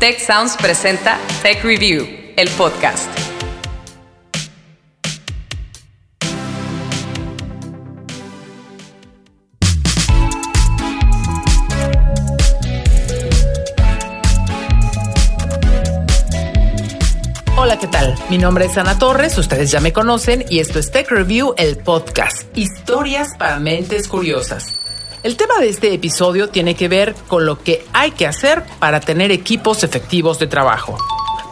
Tech Sounds presenta Tech Review, el podcast. Hola, ¿qué tal? Mi nombre es Ana Torres, ustedes ya me conocen y esto es Tech Review, el podcast. Historias para mentes curiosas. El tema de este episodio tiene que ver con lo que hay que hacer para tener equipos efectivos de trabajo.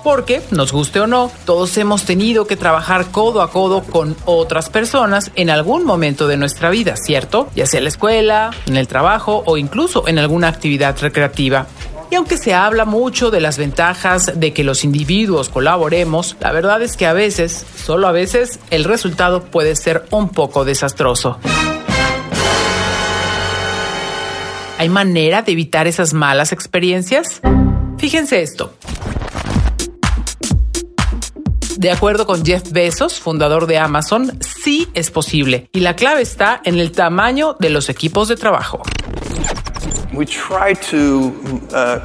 Porque, nos guste o no, todos hemos tenido que trabajar codo a codo con otras personas en algún momento de nuestra vida, ¿cierto? Ya sea en la escuela, en el trabajo o incluso en alguna actividad recreativa. Y aunque se habla mucho de las ventajas de que los individuos colaboremos, la verdad es que a veces, solo a veces, el resultado puede ser un poco desastroso. ¿Hay manera de evitar esas malas experiencias? Fíjense esto. De acuerdo con Jeff Bezos, fundador de Amazon, sí es posible y la clave está en el tamaño de los equipos de trabajo. We try to uh,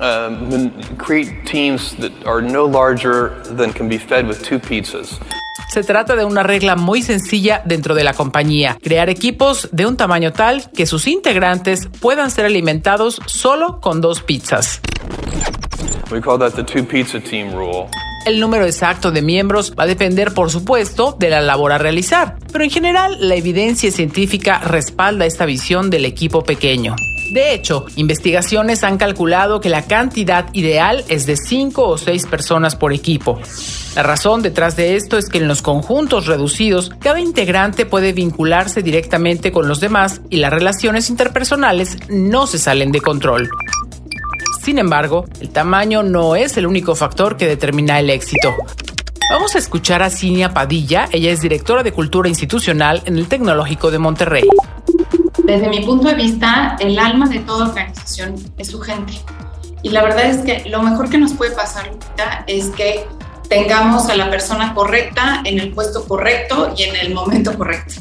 uh, create teams that are no larger than can be fed with two pizzas. Se trata de una regla muy sencilla dentro de la compañía, crear equipos de un tamaño tal que sus integrantes puedan ser alimentados solo con dos pizzas. We call that the two pizza team rule. El número exacto de miembros va a depender, por supuesto, de la labor a realizar, pero en general la evidencia científica respalda esta visión del equipo pequeño. De hecho, investigaciones han calculado que la cantidad ideal es de 5 o 6 personas por equipo. La razón detrás de esto es que en los conjuntos reducidos, cada integrante puede vincularse directamente con los demás y las relaciones interpersonales no se salen de control. Sin embargo, el tamaño no es el único factor que determina el éxito. Vamos a escuchar a Cinia Padilla, ella es directora de Cultura Institucional en el Tecnológico de Monterrey. Desde mi punto de vista, el alma de toda organización es su gente. Y la verdad es que lo mejor que nos puede pasar ahorita es que tengamos a la persona correcta en el puesto correcto y en el momento correcto.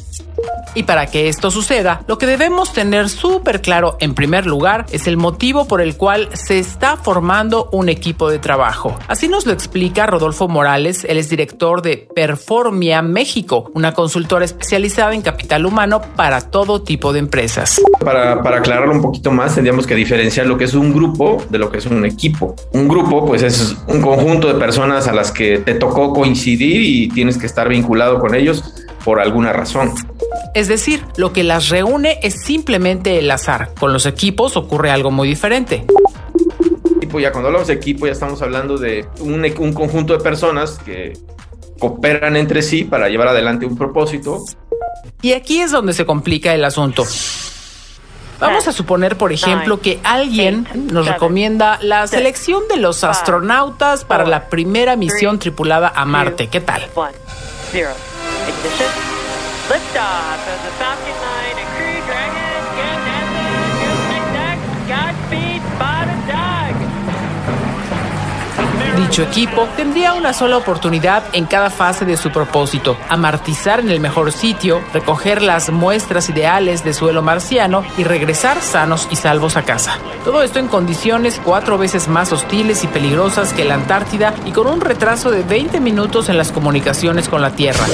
Y para que esto suceda, lo que debemos tener súper claro en primer lugar es el motivo por el cual se está formando un equipo de trabajo. Así nos lo explica Rodolfo Morales, él es director de Performia México, una consultora especializada en capital humano para todo tipo de empresas. Para, para aclararlo un poquito más, tendríamos que diferenciar lo que es un grupo de lo que es un equipo. Un grupo, pues es un conjunto de personas a las que te tocó coincidir y tienes que estar vinculado con ellos por alguna razón. Es decir, lo que las reúne es simplemente el azar. Con los equipos ocurre algo muy diferente. Ya cuando hablamos de equipo ya estamos hablando de un, un conjunto de personas que cooperan entre sí para llevar adelante un propósito. Y aquí es donde se complica el asunto. Vamos a suponer, por ejemplo, que alguien nos recomienda la selección de los astronautas para la primera misión tripulada a Marte. ¿Qué tal? Liftoff of the Falcon 9 and Crew Dragon. Dancing. Godspeed, Bottom Dog. Dicho equipo tendría una sola oportunidad en cada fase de su propósito, amartizar en el mejor sitio, recoger las muestras ideales de suelo marciano y regresar sanos y salvos a casa. Todo esto en condiciones cuatro veces más hostiles y peligrosas que la Antártida y con un retraso de 20 minutos en las comunicaciones con la Tierra.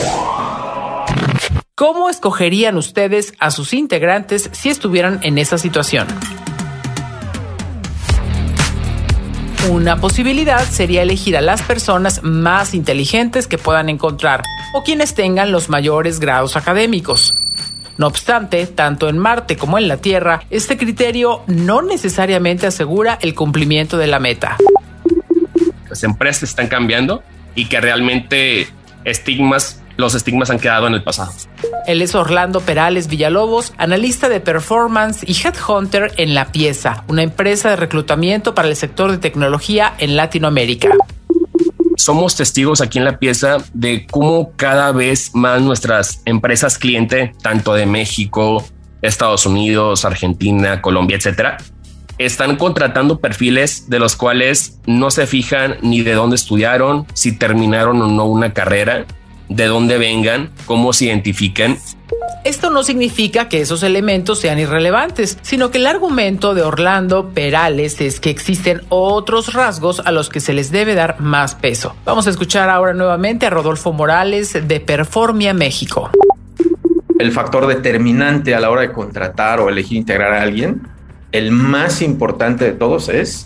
¿Cómo escogerían ustedes a sus integrantes si estuvieran en esa situación? Una posibilidad sería elegir a las personas más inteligentes que puedan encontrar o quienes tengan los mayores grados académicos. No obstante, tanto en Marte como en la Tierra, este criterio no necesariamente asegura el cumplimiento de la meta. Las empresas están cambiando y que realmente estigmas los estigmas han quedado en el pasado. Él es Orlando Perales Villalobos, analista de performance y headhunter en La Pieza, una empresa de reclutamiento para el sector de tecnología en Latinoamérica. Somos testigos aquí en La Pieza de cómo cada vez más nuestras empresas cliente, tanto de México, Estados Unidos, Argentina, Colombia, etcétera, están contratando perfiles de los cuales no se fijan ni de dónde estudiaron, si terminaron o no una carrera, de dónde vengan, cómo se identifican. Esto no significa que esos elementos sean irrelevantes, sino que el argumento de Orlando Perales es que existen otros rasgos a los que se les debe dar más peso. Vamos a escuchar ahora nuevamente a Rodolfo Morales de Performia México. El factor determinante a la hora de contratar o elegir integrar a alguien, el más importante de todos es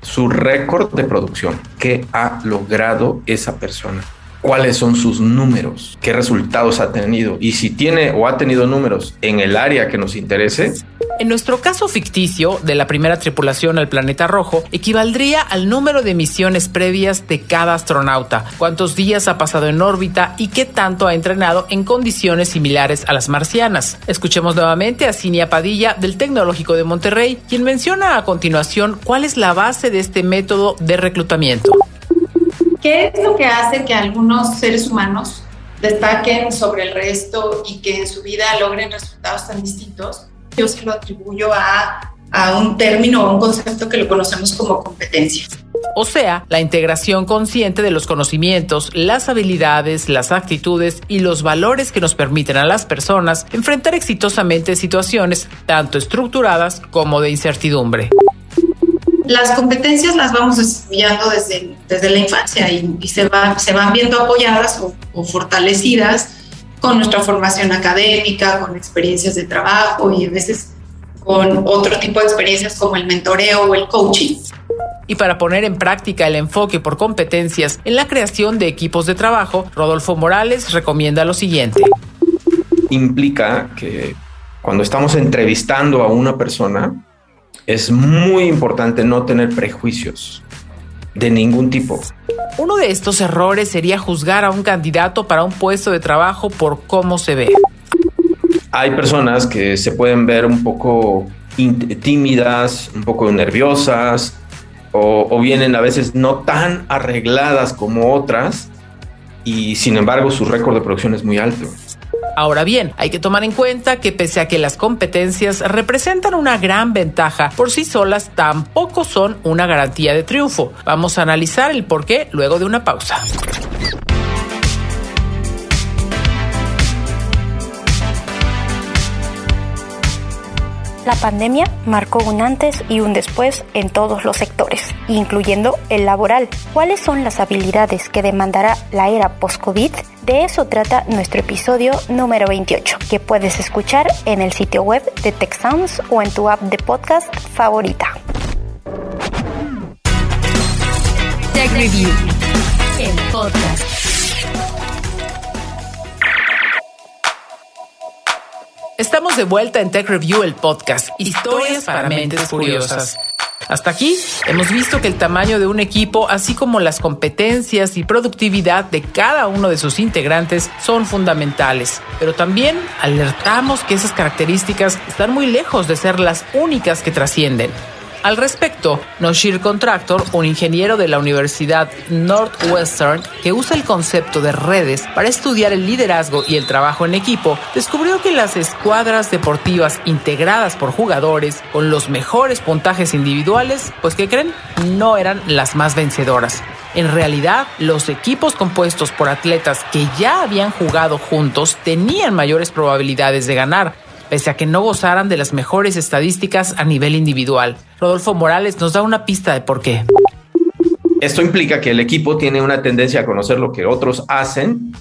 su récord de producción. ¿Qué ha logrado esa persona? Cuáles son sus números, qué resultados ha tenido y si tiene o ha tenido números en el área que nos interese. En nuestro caso ficticio de la primera tripulación al planeta rojo, equivaldría al número de misiones previas de cada astronauta, cuántos días ha pasado en órbita y qué tanto ha entrenado en condiciones similares a las marcianas. Escuchemos nuevamente a Cinia Padilla del Tecnológico de Monterrey, quien menciona a continuación cuál es la base de este método de reclutamiento. ¿Qué es lo que hace que algunos seres humanos destaquen sobre el resto y que en su vida logren resultados tan distintos? Yo se lo atribuyo a, a un término o un concepto que lo conocemos como competencia. O sea, la integración consciente de los conocimientos, las habilidades, las actitudes y los valores que nos permiten a las personas enfrentar exitosamente situaciones tanto estructuradas como de incertidumbre. Las competencias las vamos desarrollando desde, desde la infancia y, se, va, se van viendo apoyadas o, fortalecidas con nuestra formación académica, con experiencias de trabajo y a veces con otro tipo de experiencias como el mentoreo o el coaching. Y para poner en práctica el enfoque por competencias en la creación de equipos de trabajo, Rodolfo Morales recomienda lo siguiente. Implica que cuando estamos entrevistando a una persona, es muy importante no tener prejuicios de ningún tipo. Uno de estos errores sería juzgar a un candidato para un puesto de trabajo por cómo se ve. Hay personas que se pueden ver un poco tímidas, un poco nerviosas, o, o, vienen a veces no tan arregladas como otras, y sin embargo su récord de producción es muy alto. Ahora bien, hay que tomar en cuenta que pese a que las competencias representan una gran ventaja, por sí solas tampoco son una garantía de triunfo. Vamos a analizar el por qué luego de una pausa. La pandemia marcó un antes y un después en todos los sectores, incluyendo el laboral. ¿Cuáles son las habilidades que demandará la era post-COVID? De eso trata nuestro episodio número 28, que puedes escuchar en el sitio web de TechSounds o en tu app de podcast favorita. Tech Review, el podcast. Estamos de vuelta en Tech Review, el podcast. Historias para mentes curiosas. Hasta aquí hemos visto que el tamaño de un equipo, así como las competencias y productividad de cada uno de sus integrantes son fundamentales, pero también alertamos que esas características están muy lejos de ser las únicas que trascienden. Al respecto, Noshir Contractor, un ingeniero de la Universidad Northwestern que usa el concepto de redes para estudiar el liderazgo y el trabajo en equipo, descubrió que las escuadras deportivas integradas por jugadores con los mejores puntajes individuales, pues que creen, no eran las más vencedoras. En realidad, los equipos compuestos por atletas que ya habían jugado juntos tenían mayores probabilidades de ganar, pese a que no gozaran de las mejores estadísticas a nivel individual. Rodolfo Morales nos da una pista de por qué. Esto implica que el equipo tiene una tendencia a conocer lo que otros hacen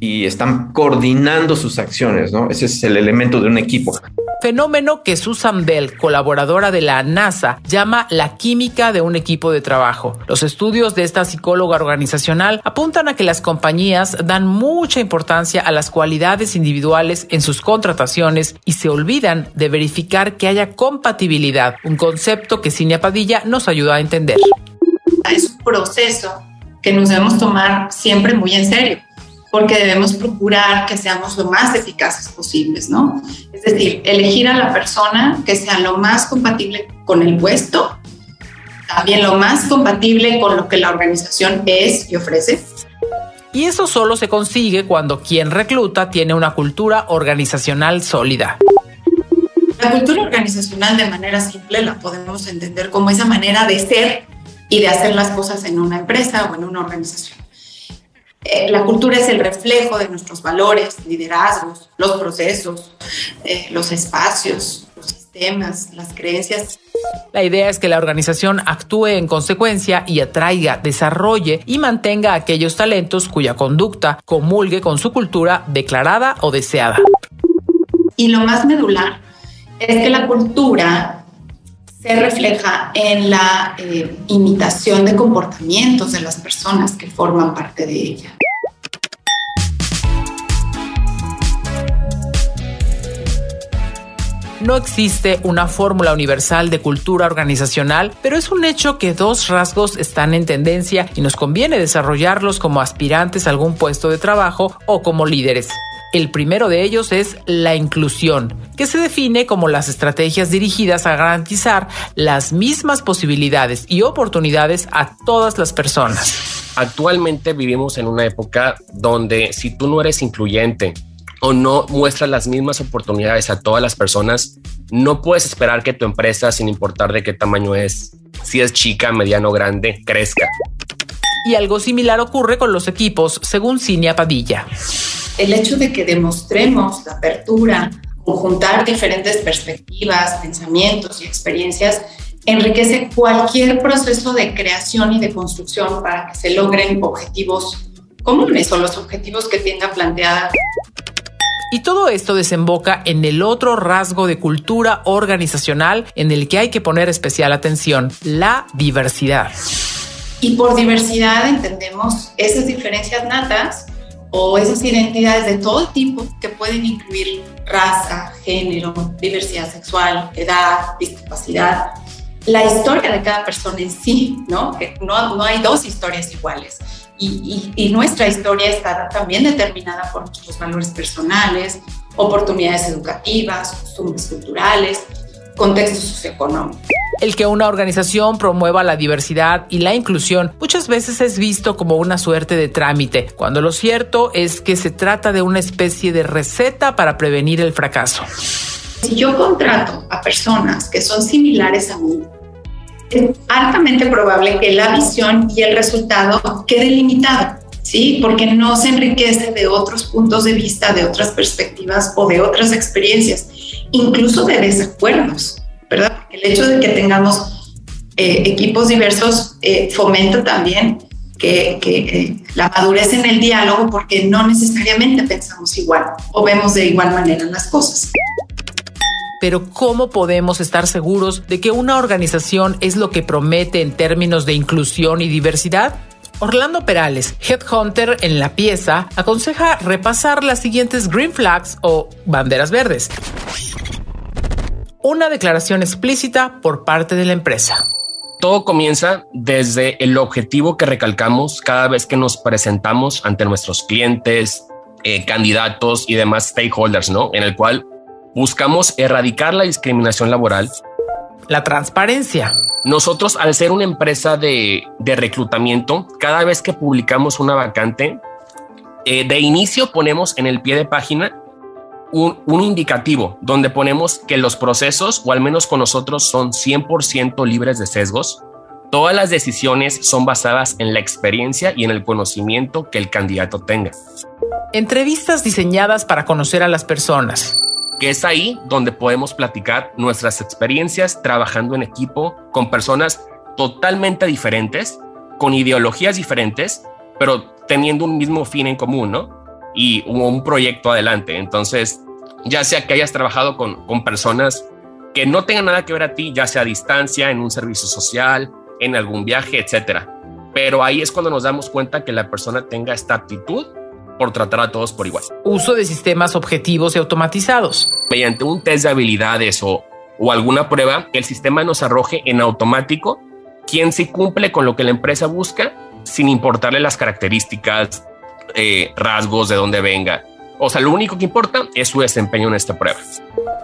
y están coordinando sus acciones, ¿no? Ese es el elemento de un equipo. Fenómeno que Susan Bell, colaboradora de la NASA, llama la química de un equipo de trabajo. Los estudios de esta psicóloga organizacional apuntan a que las compañías dan mucha importancia a las cualidades individuales en sus contrataciones y se olvidan de verificar que haya compatibilidad, un concepto que Cinia Padilla nos ayuda a entender. Es un proceso que nos debemos tomar siempre muy en serio porque debemos procurar que seamos lo más eficaces posibles, ¿no? Es decir, elegir a la persona que sea lo más compatible con el puesto, también lo más compatible con lo que la organización es y ofrece. Y eso solo se consigue cuando quien recluta tiene una cultura organizacional sólida. La cultura organizacional de manera simple la podemos entender como esa manera de ser y de hacer las cosas en una empresa o en una organización Eh, la cultura es el reflejo de nuestros valores, liderazgos, los procesos, eh, los espacios, los sistemas, las creencias. La idea es que la organización actúe en consecuencia y atraiga, desarrolle y mantenga aquellos talentos cuya conducta comulgue con su cultura declarada o deseada. Y lo más medular es que la cultura se refleja en la eh, imitación de comportamientos de las personas que forman parte de ella. No existe una fórmula universal de cultura organizacional, pero es un hecho que dos rasgos están en tendencia y nos conviene desarrollarlos como aspirantes a algún puesto de trabajo o como líderes. El primero de ellos es la inclusión, que se define como las estrategias dirigidas a garantizar las mismas posibilidades y oportunidades a todas las personas. Actualmente vivimos en una época donde si tú no eres incluyente o no muestras las mismas oportunidades a todas las personas, no puedes esperar que tu empresa, sin importar de qué tamaño es, si es chica, mediano o grande, crezca. Y algo similar ocurre con los equipos, según Cinia Padilla el hecho de que demostremos la apertura, conjuntar diferentes perspectivas, pensamientos y experiencias, enriquece cualquier proceso de creación y de construcción para que se logren objetivos comunes o los objetivos que tenga planteada. Y todo esto desemboca en el otro rasgo de cultura organizacional en el que hay que poner especial atención, la diversidad. Y por diversidad entendemos esas diferencias natas o esas identidades de todo tipo que pueden incluir raza, género, diversidad sexual, edad, discapacidad, la historia de cada persona en sí, ¿no? Que no, no hay dos historias iguales. Y, y, y, nuestra historia está también determinada por nuestros valores personales, oportunidades educativas, costumbres culturales, contexto socioeconómico. El que una organización promueva la diversidad y la inclusión muchas veces es visto como una suerte de trámite, cuando lo cierto es que se trata de una especie de receta para prevenir el fracaso. Si yo contrato a personas que son similares a mí, es altamente probable que la visión y el resultado quede limitado, ¿sí? Porque no se enriquece de otros puntos de vista, de otras perspectivas o de otras experiencias incluso de desacuerdos, ¿verdad? Porque el hecho de que tengamos eh, equipos diversos eh, fomenta también que, que la madurez en el diálogo porque no necesariamente pensamos igual o vemos de igual manera las cosas. Pero ¿cómo podemos estar seguros de que una organización es lo que promete en términos de inclusión y diversidad? Orlando Perales, Headhunter en la pieza, aconseja repasar las siguientes green flags o banderas verdes una declaración explícita por parte de la empresa. Todo comienza desde el objetivo que recalcamos cada vez que nos presentamos ante nuestros clientes, eh, candidatos y demás stakeholders, ¿no? En el cual buscamos erradicar la discriminación laboral. La transparencia. Nosotros, al ser una empresa de, reclutamiento, cada vez que publicamos una vacante, eh, de inicio ponemos en el pie de página un, indicativo donde ponemos que los procesos, o al menos con nosotros, son 100% libres de sesgos. Todas las decisiones son basadas en la experiencia y en el conocimiento que el candidato tenga. Entrevistas diseñadas para conocer a las personas. Que es ahí donde podemos platicar nuestras experiencias trabajando en equipo con personas totalmente diferentes, con ideologías diferentes, pero teniendo un mismo fin en común, ¿no? Y un proyecto adelante. Entonces, ya sea que hayas trabajado con, con personas que no tengan nada que ver a ti, ya sea a distancia, en un servicio social, en algún viaje, etcétera. Pero ahí es cuando nos damos cuenta que la persona tenga esta actitud por tratar a todos por igual. Uso de sistemas objetivos y automatizados. Mediante un test de habilidades o, o alguna prueba, el sistema nos arroje en automático quién sí cumple con lo que la empresa busca sin importarle las características, eh, rasgos de dónde venga. O sea, lo único que importa es su desempeño en esta prueba.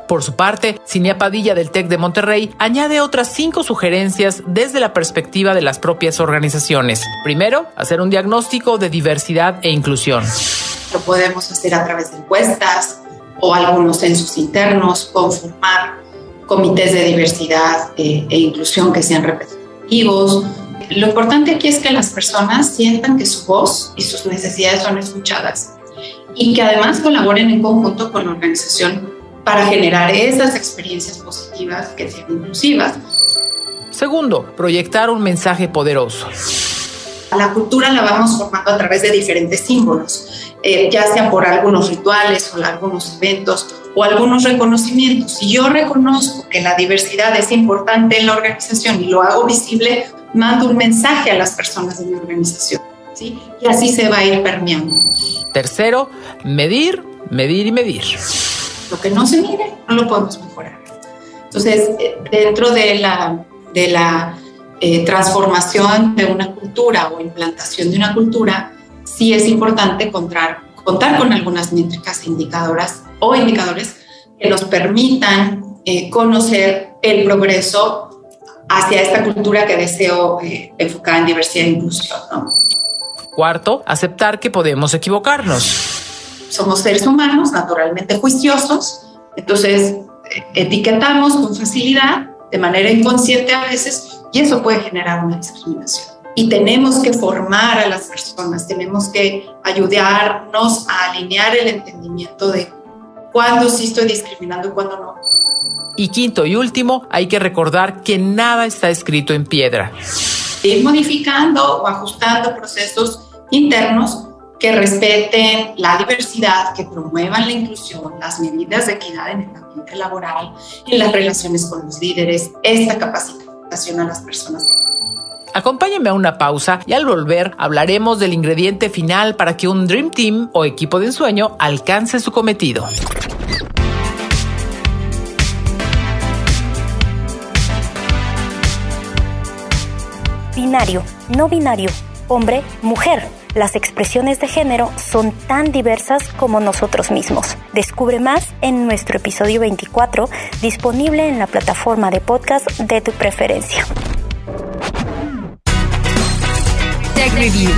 Por su parte, Cinea Padilla del TEC de Monterrey añade otras cinco sugerencias desde la perspectiva de las propias organizaciones. Primero, hacer un diagnóstico de diversidad e inclusión. Lo podemos hacer a través de encuestas o algunos censos internos, conformar comités de diversidad eh, e inclusión que sean representativos, lo importante aquí es que las personas sientan que su voz y sus necesidades son escuchadas y que además colaboren en conjunto con la organización para generar esas experiencias positivas que sean inclusivas. Segundo, proyectar un mensaje poderoso. La cultura la vamos formando a través de diferentes símbolos, eh, ya sea por algunos rituales o algunos eventos o algunos reconocimientos. Si yo reconozco que la diversidad es importante en la organización y lo hago visible, mando un mensaje a las personas de mi organización. ¿sí? Y así se va a ir permeando. Tercero, medir, medir y medir. Lo que no se mide, no lo podemos mejorar. Entonces, eh, dentro de la, de la eh, transformación de una cultura o implantación de una cultura, sí es importante contar, contar con algunas métricas indicadoras o indicadores que nos permitan eh, conocer el progreso hacia esta cultura que deseo eh, enfocar en diversidad e inclusión. Cuarto, aceptar que podemos equivocarnos. Somos seres humanos, naturalmente juiciosos, entonces etiquetamos con facilidad, de manera inconsciente a veces, y eso puede generar una discriminación. Y tenemos que formar a las personas, tenemos que ayudarnos a alinear el entendimiento de cuándo sí estoy discriminando y cuándo no. Y quinto y último, hay que recordar que nada está escrito en piedra. Ir modificando o ajustando procesos internos que respeten la diversidad, que promuevan la inclusión, las medidas de equidad en el ambiente laboral, en las relaciones con los líderes, esta capacitación a las personas. Acompáñenme a una pausa y al volver hablaremos del ingrediente final para que un Dream Team o equipo de ensueño alcance su cometido. Binario, no binario, hombre, mujer. Las expresiones de género son tan diversas como nosotros mismos. Descubre más en nuestro episodio 24, disponible en la plataforma de podcast de tu preferencia. Tech Review,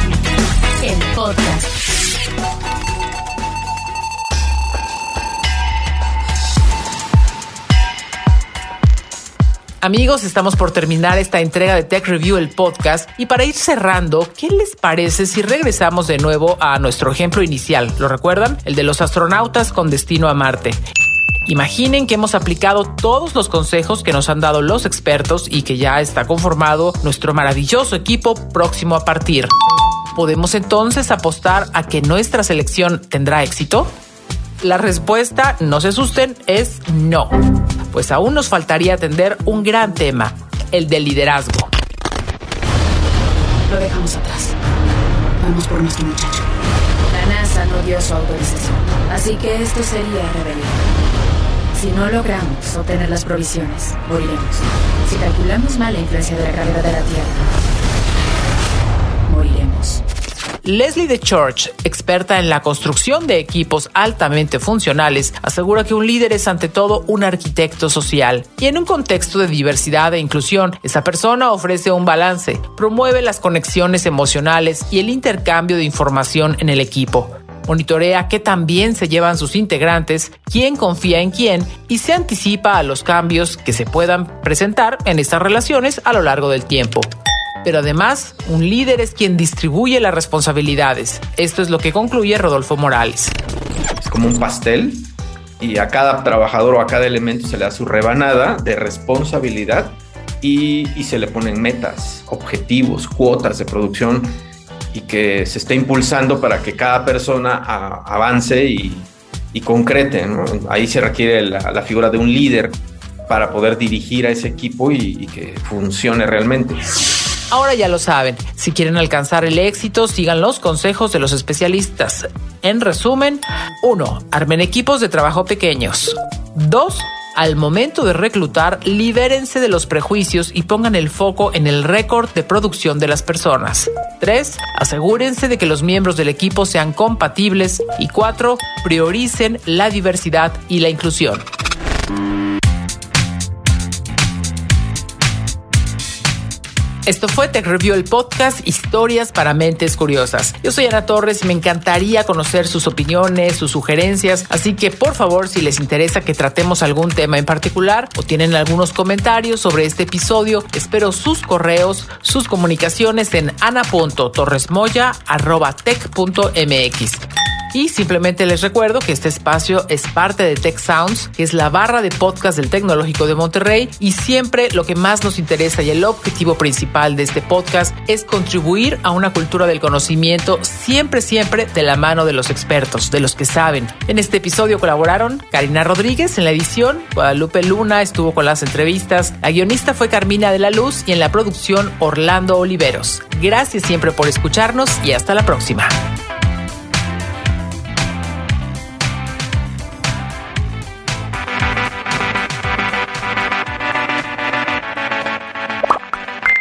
el podcast. Amigos, estamos por terminar esta entrega de Tech Review, el podcast, y para ir cerrando, ¿qué les parece si regresamos de nuevo a nuestro ejemplo inicial? ¿Lo recuerdan? El de los astronautas con destino a Marte. Imaginen que hemos aplicado todos los consejos que nos han dado los expertos y que ya está conformado nuestro maravilloso equipo próximo a partir. ¿Podemos entonces apostar a que nuestra selección tendrá éxito? La respuesta, no se asusten, es no. Pues aún nos faltaría atender un gran tema, el del liderazgo. Lo dejamos atrás. Vamos por nuestro muchacho. La NASA no dio su autorización, así que esto sería rebelión. Si no logramos obtener las provisiones, moriremos. Si calculamos mal la influencia de la gravedad de la Tierra. Leslie de Church, experta en la construcción de equipos altamente funcionales, asegura que un líder es ante todo un arquitecto social. Y en un contexto de diversidad e inclusión, esa persona ofrece un balance, promueve las conexiones emocionales y el intercambio de información en el equipo monitorea qué tan bien se llevan sus integrantes, quién confía en quién y se anticipa a los cambios que se puedan presentar en estas relaciones a lo largo del tiempo. Pero además, un líder es quien distribuye las responsabilidades. Esto es lo que concluye Rodolfo Morales. Es como un pastel y a cada trabajador o a cada elemento se le da su rebanada de responsabilidad y, se le ponen metas, objetivos, cuotas de producción y que se esté impulsando para que cada persona avance y, concrete. Ahí se requiere la, figura de un líder para poder dirigir a ese equipo y que funcione realmente. Ahora ya lo saben, si quieren alcanzar el éxito, sigan los consejos de los especialistas. En resumen, 1. Armen equipos de trabajo pequeños. 2. Al momento de reclutar, libérense de los prejuicios y pongan el foco en el récord de producción de las personas. 3. Asegúrense de que los miembros del equipo sean compatibles. Y 4. Prioricen la diversidad y la inclusión. Esto fue Tech Review, el podcast Historias para Mentes Curiosas. Yo soy Ana Torres y me encantaría conocer sus opiniones, sus sugerencias, así que por favor, si les interesa que tratemos algún tema en particular o tienen algunos comentarios sobre este episodio, espero sus correos, sus comunicaciones en ana.torresmoya.tech.mx. Y simplemente les recuerdo que este espacio es parte de Tech Sounds, que es la barra de podcast del Tecnológico de Monterrey. Y siempre lo que más nos interesa y el objetivo principal de este podcast es contribuir a una cultura del conocimiento, siempre, siempre de la mano de los expertos, de los que saben. En este episodio colaboraron Karina Rodríguez en la edición, Guadalupe Luna estuvo con las entrevistas, la guionista fue Carmina de la Luz y en la producción Orlando Oliveros. Gracias siempre por escucharnos y hasta la próxima.